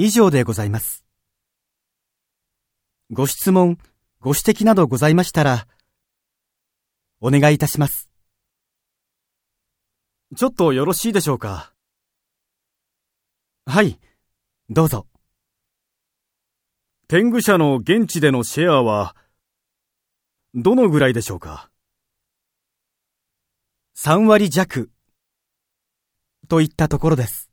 以上でございます。ご質問、ご指摘などございましたら、お願いいたします。ちょっとよろしいでしょうか？はい、どうぞ。天狗社の現地でのシェアは、どのぐらいでしょうか ?3 割弱、といったところです。